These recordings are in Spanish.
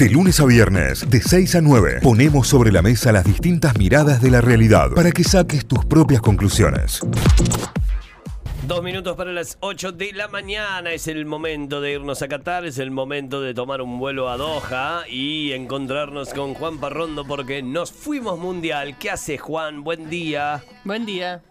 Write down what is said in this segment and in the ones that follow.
De lunes a viernes, de 6 a 9, ponemos sobre la mesa las distintas miradas de la realidad para que saques tus propias conclusiones. Dos minutos para las 8 de la mañana. Es el momento de irnos a Qatar. Es el momento de tomar un vuelo a Doha y encontrarnos con Juan Parrondo porque nos fuimos mundial. ¿Qué hace Juan? Buen día. Buen día.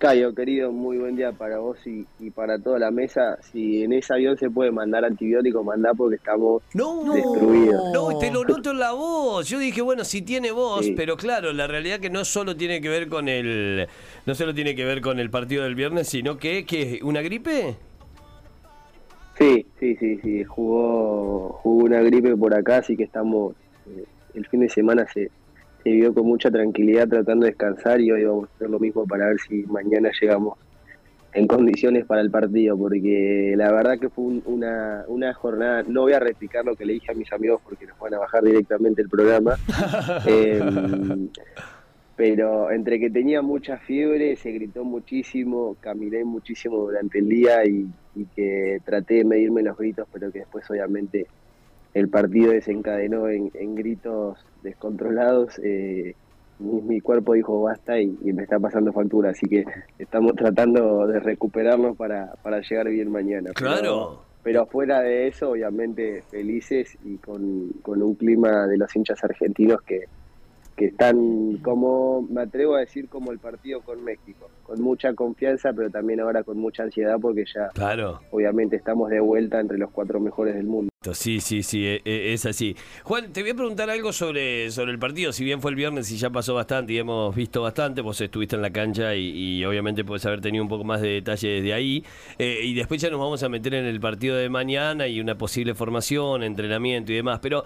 Cayo, querido, muy buen día para vos y, para toda la mesa. Si en ese avión se puede mandar antibióticos, mandá porque estamos destruidos. No, te lo noto en la voz. Yo dije, bueno, si tiene voz, pero claro, la realidad que no solo tiene que ver con el no solo tiene que ver con el partido del viernes, sino que que una gripe. Sí, sí, sí, sí, jugó jugó una gripe por acá, así que estamos eh, el fin de semana se se vivió con mucha tranquilidad tratando de descansar y hoy vamos a hacer lo mismo para ver si mañana llegamos en condiciones para el partido, porque la verdad que fue una, una jornada, no voy a replicar lo que le dije a mis amigos porque nos van a bajar directamente el programa, em, pero entre que tenía mucha fiebre, se gritó muchísimo, caminé muchísimo durante el día y, y que traté de medirme los gritos, pero que después obviamente el partido desencadenó en, gritos descontrolados, eh, mi, cuerpo dijo basta y, me está pasando factura, así que estamos tratando de recuperarnos para, para llegar bien mañana. Claro. Pero, fuera de eso, obviamente felices y con, con un clima de los hinchas argentinos que, que están como, me atrevo a decir, como el partido con México, con mucha confianza, pero también ahora con mucha ansiedad porque ya, claro. obviamente, estamos de vuelta entre los cuatro mejores del mundo. Sí, sí, sí, e, e, es así. Juan, te voy a preguntar algo sobre, sobre el partido. Si bien fue el viernes y ya pasó bastante y hemos visto bastante, vos estuviste en la cancha y, obviamente puedes haber tenido un poco más de detalle desde ahí. Eh, y después ya nos vamos a meter en el partido de mañana y una posible formación, entrenamiento y demás. Pero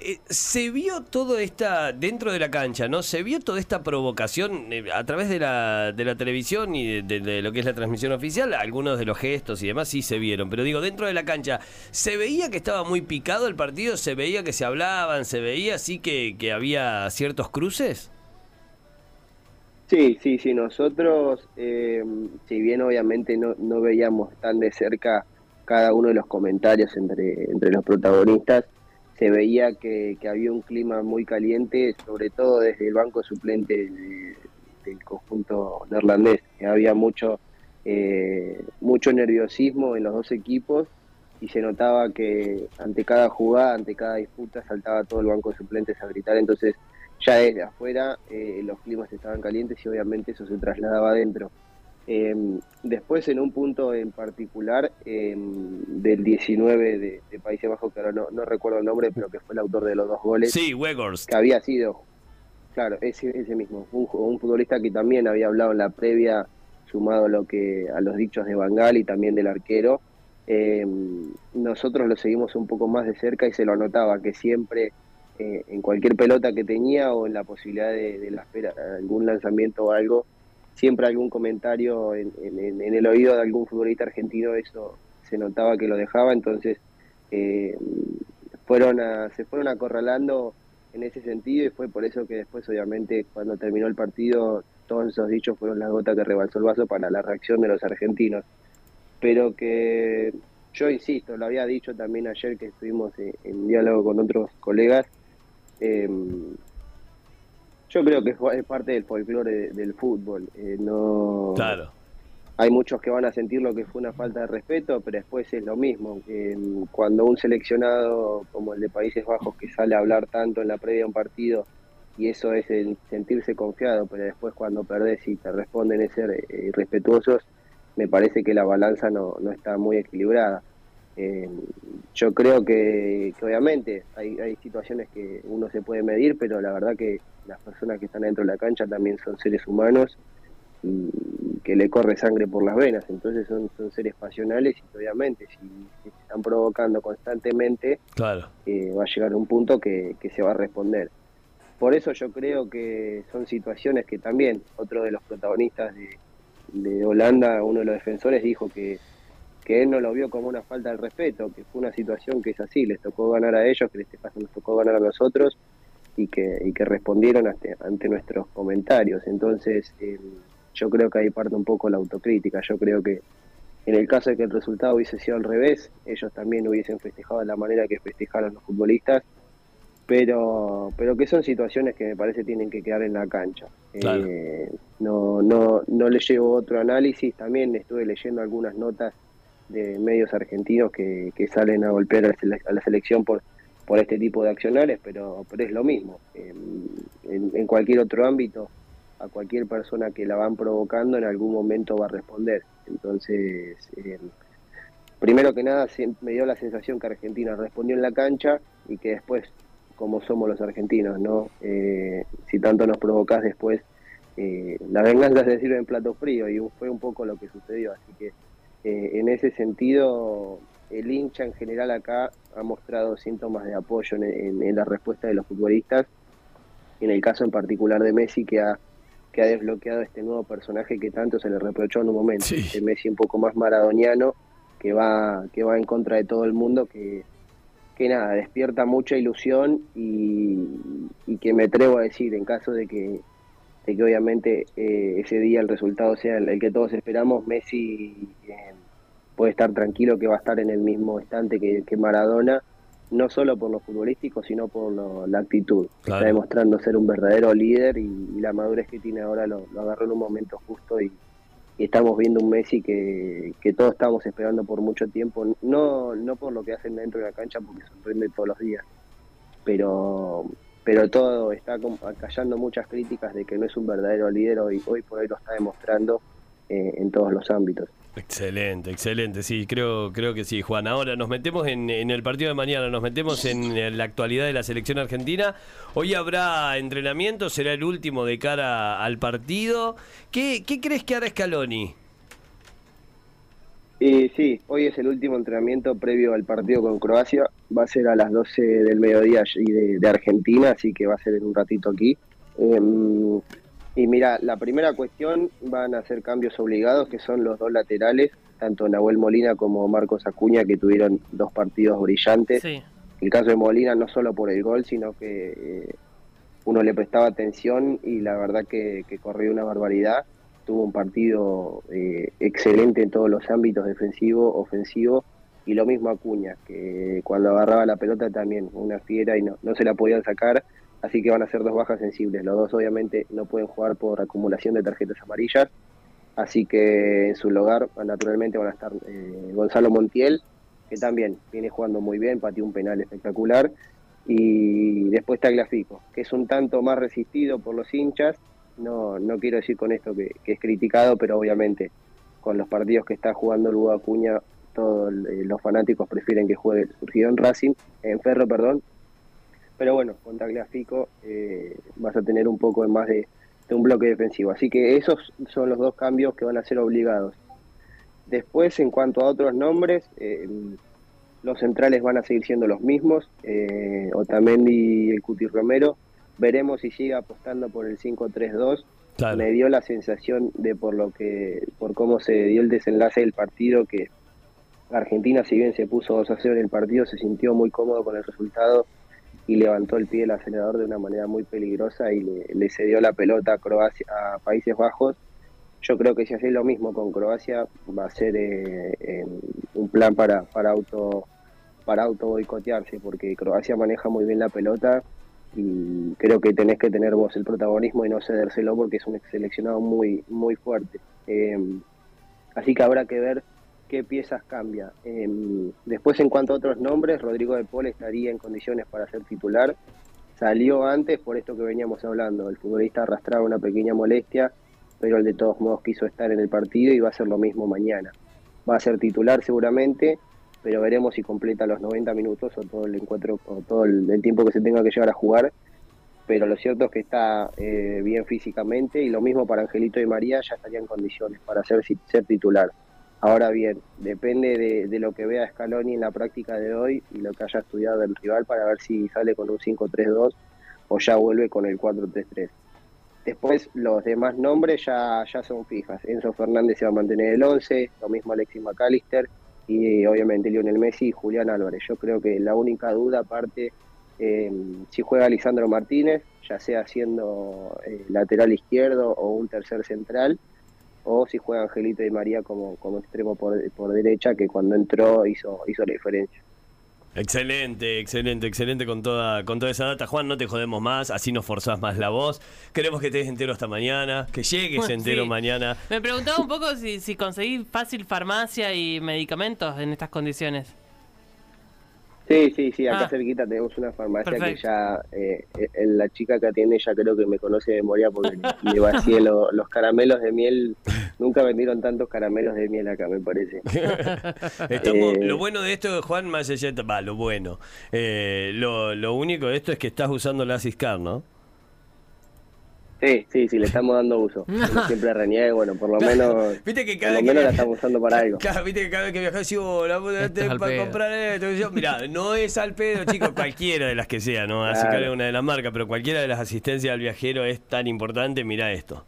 eh, se vio todo esta, dentro de la cancha, ¿no? Se vio toda esta provocación eh, a través de la, de la televisión y de, lo que es la transmisión oficial. Algunos de los gestos y demás sí se vieron. Pero digo, dentro de la cancha, ¿se veía que estaba muy picado el partido? ¿Se veía que se hablaban? ¿Se veía así que, que había ciertos cruces? Sí, sí, sí. Nosotros, eh, si bien obviamente no, no veíamos tan de cerca cada uno de los comentarios entre, entre los protagonistas, se veía que, había un clima muy caliente, sobre todo desde el banco suplente del conjunto neerlandés. Había mucho, eh, mucho nerviosismo en los dos equipos y se notaba que ante cada jugada, ante cada disputa, saltaba todo el banco de suplentes a gritar. Entonces, ya desde afuera eh, los climas estaban calientes y obviamente eso se trasladaba adentro. Em, después, en un punto en particular, em, del 19 de, Países Bajos, que ahora no, recuerdo el nombre, pero que fue el autor de los dos goles. Sí, Wegors. Que había sido, claro, ese, ese mismo, un, un, futbolista que también había hablado en la previa, sumado a, lo que, a los dichos de Bangal y también del arquero. Em, nosotros lo seguimos un poco más de cerca y se lo notaba que siempre eh, en cualquier pelota que tenía o en la posibilidad de, de la espera, algún lanzamiento o algo, siempre algún comentario en, el oído de algún futbolista argentino, eso se notaba que lo dejaba, entonces eh, fueron se fueron acorralando en ese sentido y fue por eso que después obviamente cuando terminó el partido todos esos dichos fueron las gotas que rebalsó el vaso para la reacción de los argentinos. Pero que yo insisto, lo había dicho también ayer que estuvimos en, diálogo con otros colegas, eh, yo creo que es parte del folclore del fútbol. Eh, no, claro. Hay muchos que van a sentir lo que fue una falta de respeto, pero después es lo mismo. cuando un seleccionado como el de Países Bajos que sale a hablar tanto en la previa de un partido y eso es el sentirse confiado, pero después cuando perdés y te responden es ser eh, irrespetuosos, me parece que la balanza no, no está muy equilibrada. Eh, yo creo que, obviamente hay, hay, situaciones que uno se puede medir, pero la verdad que las personas que están dentro de la cancha también son seres humanos y que le corre sangre por las venas, entonces son, son seres pasionales y obviamente si, se están provocando constantemente, claro. Eh, va a llegar un punto que, que se va a responder. Por eso yo creo que son situaciones que también otro de los protagonistas de, de Holanda, uno de los defensores, dijo que que él no lo vio como una falta de respeto, que fue una situación que es así, les tocó ganar a ellos, que este nos tocó ganar a nosotros y que, y que respondieron ante, ante nuestros comentarios. Entonces, eh, yo creo que ahí parte un poco la autocrítica, yo creo que, en el caso de que el resultado hubiese sido al revés, ellos también hubiesen festejado de la manera que festejaron los futbolistas, pero pero que son situaciones que me parece tienen que quedar en la cancha. Eh, no, no, no le llevo otro análisis, también estuve leyendo algunas notas de medios argentinos que, que salen a golpear a la selección por, por este tipo de accionales, pero, pero es lo mismo. En, en cualquier otro ámbito, a cualquier persona que la van provocando en algún momento va a responder. Entonces, eh, primero que nada, me dio la sensación que Argentina respondió en la cancha y que después, como somos los argentinos, ¿no? Eh, si tanto nos provocás después, eh, la venganza se sirve en plato frío y fue un poco lo que sucedió. Así que en ese sentido, el hincha en general acá ha mostrado síntomas de apoyo en, la respuesta de los futbolistas. En el caso en particular de Messi, que ha que ha desbloqueado este nuevo personaje que tanto se le reprochó en un momento, este Messi un poco más maradoniano, que va, que va en contra de todo el mundo, que, que nada, despierta mucha ilusión y, que me atrevo a decir, en caso de que, de que obviamente eh, ese día el resultado sea el, que todos esperamos, Messi eh, puede estar tranquilo que va a estar en el mismo estante que, que Maradona no solo por lo futbolístico, sino por la actitud. Está demostrando ser un verdadero líder y, la madurez que tiene ahora lo, agarró en un momento justo y, estamos viendo un Messi que, todos estamos esperando por mucho tiempo, no, no por lo que hacen dentro de la cancha, porque sorprende todos los días, pero pero todo está callando muchas críticas de que no es un verdadero líder y hoy por hoy lo está demostrando eh, en todos los ámbitos. Excelente, excelente, sí, creo, creo que sí, Juan. Ahora nos metemos en, el partido de mañana, nos metemos en la actualidad de la selección argentina. Hoy habrá entrenamiento, será el último de cara al partido. ¿Qué, crees que hará Scaloni? Eh, sí, hoy es el último entrenamiento previo al partido con Croacia. Va a ser a las 12 del mediodía de, de Argentina, así que va a ser en un ratito aquí. Em, y mira, la primera cuestión van a ser cambios obligados, que son los dos laterales, tanto Nahuel Molina como Marcos Acuña, que tuvieron dos partidos brillantes. El caso de Molina no solo por el gol, sino que eh, uno le prestaba atención y la verdad que, corrió una barbaridad. Tuvo un partido eh, excelente en todos los ámbitos, defensivo, ofensivo, y lo mismo Acuña, que cuando agarraba la pelota también, una fiera y no, no se la podían sacar así que van a ser dos bajas sensibles. Los dos obviamente no pueden jugar por acumulación de tarjetas amarillas, así que en su lugar naturalmente van a estar eh, Gonzalo Montiel, que también viene jugando muy bien, pateó un penal espectacular, y después Tagliafico, que es un tanto más resistido por los hinchas, no, no quiero decir con esto que, es criticado, pero obviamente con los partidos que está jugando Lugo Acuña, todos eh, los fanáticos prefieren que juegue surgido en Racing, en Ferro, perdón, pero bueno, con Tagliafico eh, vas a tener un poco más de, un bloque defensivo. Así que esos son los dos cambios que van a ser obligados. Después, en cuanto a otros nombres, eh, los centrales van a seguir siendo los mismos, eh, Otamendi y el Cuti Romero. Veremos si sigue apostando por el 5-3-2. Me dio la sensación de por lo que, por cómo se dio el desenlace del partido, que Argentina, si bien se puso 2 a 0 en el partido, se sintió muy cómodo con el resultado y levantó el pie del acelerador de una manera muy peligrosa y le, cedió la pelota a Croacia a Países Bajos. Yo creo que si hace lo mismo con Croacia va a ser eh, un plan para, para auto para auto boicotearse porque Croacia maneja muy bien la pelota y creo que tenés que tener vos el protagonismo y no cedérselo porque es un seleccionado muy muy fuerte. Eh, así que habrá que ver qué piezas cambia. Em, después, en cuanto a otros nombres, Rodrigo de Paul estaría en condiciones para ser titular. Salió antes por esto que veníamos hablando. El futbolista arrastraba una pequeña molestia, pero el de todos modos quiso estar en el partido y va a ser lo mismo mañana. Va a ser titular seguramente, pero veremos si completa los 90 minutos o todo el encuentro o todo el, tiempo que se tenga que llegar a jugar. Pero lo cierto es que está eh, bien físicamente y lo mismo para Angelito y María ya estaría en condiciones para ser, ser titular. Ahora bien, depende de, lo que vea Scaloni en la práctica de hoy y lo que haya estudiado el rival para ver si sale con un 5-3-2 o ya vuelve con el 4-3-3. Después los demás nombres ya, ya son fijas. Enzo Fernández se va a mantener el 11, lo mismo Alexis McAllister y obviamente Lionel Messi y Julián Álvarez. Yo creo que la única duda aparte, eh, si juega Lisandro Martínez, ya sea siendo eh, lateral izquierdo o un tercer central, o si juega Angelito y María como, como extremo por, por derecha, que cuando entró hizo, hizo la diferencia. Excelente, excelente, excelente con toda, con toda esa data. Juan, no te jodemos más, así no forzás más la voz. Queremos que estés entero hasta mañana, que llegues entero Sí. mañana. Me preguntaba un poco si, si conseguís fácil farmacia y medicamentos en estas condiciones. Sí, sí, sí, acá Ah. cerquita tenemos una farmacia Perfecto. que ya, eh, eh, la chica que atiende ya creo que me conoce de memoria porque le, le vacié lo- los caramelos de miel. Nunca vendieron tantos caramelos de miel acá, me parece. Estamos, Eh. Lo bueno de esto, Juan, más allá de- va, lo bueno. Eh, lo, lo único de esto es que estás usando la Ciscar, ¿no? Sí, sí, sí, le estamos dando uso. Siempre reniega, bueno, por lo menos, Viste que por cada lo vez menos que- la estamos usando para algo. Claro, viste que cada vez que viajas, digo, "Oh, la puta, Esto es al para pedo". comprar esto. Yo, Mirá, no es al pedo, chicos, cualquiera de las que sea, ¿no? Así Claro. que es una de las marcas, pero cualquiera de las asistencias al viajero es tan importante, mirá esto.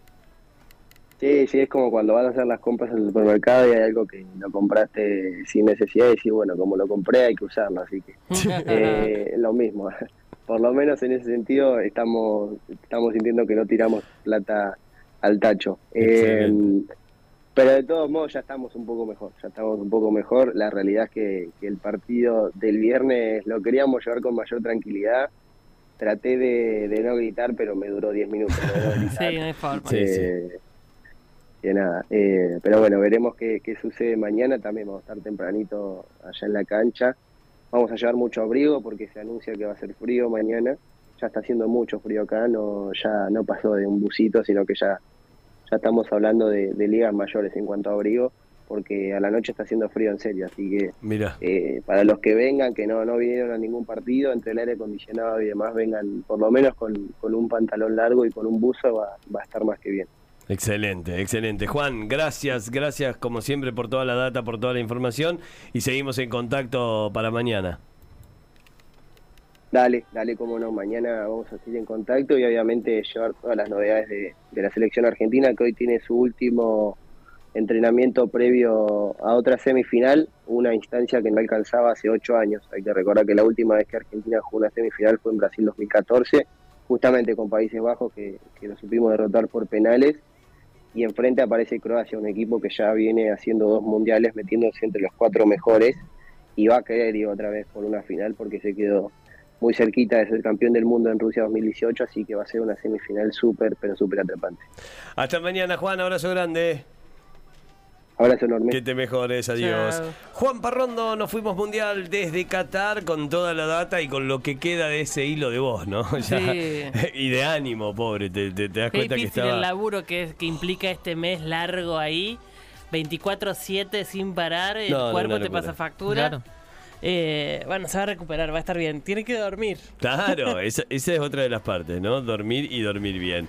Sí, sí, es como cuando vas a hacer las compras en el supermercado y hay algo que lo compraste sin necesidad y decís, bueno, como lo compré hay que usarlo, así que eh, lo mismo. Por lo menos en ese sentido estamos estamos sintiendo que no tiramos plata al tacho. Eh, pero de todos modos ya estamos un poco mejor, ya estamos un poco mejor. La realidad es que, que el partido del viernes lo queríamos llevar con mayor tranquilidad. Traté de, de no gritar, pero me duró 10 minutos. de no gritar. Sí, no hay forma. Sí, sí. Que nada, eh, pero bueno, veremos qué, qué sucede mañana. También vamos a estar tempranito allá en la cancha. Vamos a llevar mucho abrigo porque se anuncia que va a ser frío mañana. Ya está haciendo mucho frío acá, no ya no pasó de un busito, sino que ya, ya estamos hablando de, de ligas mayores en cuanto a abrigo, porque a la noche está haciendo frío en serio. Así que Mirá. eh, para los que vengan, que no, no vinieron a ningún partido, entre el aire acondicionado y demás, vengan por lo menos con, con un pantalón largo y con un buzo, va, va a estar más que bien. Excelente, excelente. Juan, gracias, gracias como siempre por toda la data, por toda la información y seguimos en contacto para mañana. Dale, dale, cómo no, mañana vamos a seguir en contacto y obviamente llevar todas las novedades de, de la selección argentina que hoy tiene su último entrenamiento previo a otra semifinal, una instancia que no alcanzaba hace ocho años. Hay que recordar que la última vez que Argentina jugó una semifinal fue en Brasil 2014, justamente con Países Bajos que, que lo supimos derrotar por penales. Y enfrente aparece Croacia, un equipo que ya viene haciendo dos mundiales, metiéndose entre los cuatro mejores y va a querer ir otra vez por una final porque se quedó muy cerquita de ser campeón del mundo en Rusia 2018, así que va a ser una semifinal súper, pero súper atrapante. Hasta mañana, Juan, abrazo grande. Abrazo enorme. Que te mejores, adiós. Chao. Juan Parrondo, nos fuimos mundial desde Qatar con toda la data y con lo que queda de ese hilo de voz, ¿no? Ya- Sí. y de ánimo, pobre, te, te- te das Qué cuenta que estaba... el laburo que, es, que implica este mes largo ahí. 24-7 sin parar, el No, no, cuerpo te pasa factura. Claro. Eh, bueno, se va a recuperar, va a estar bien. Tiene que dormir. Claro, esa, esa es otra de las partes, ¿no? Dormir y dormir bien.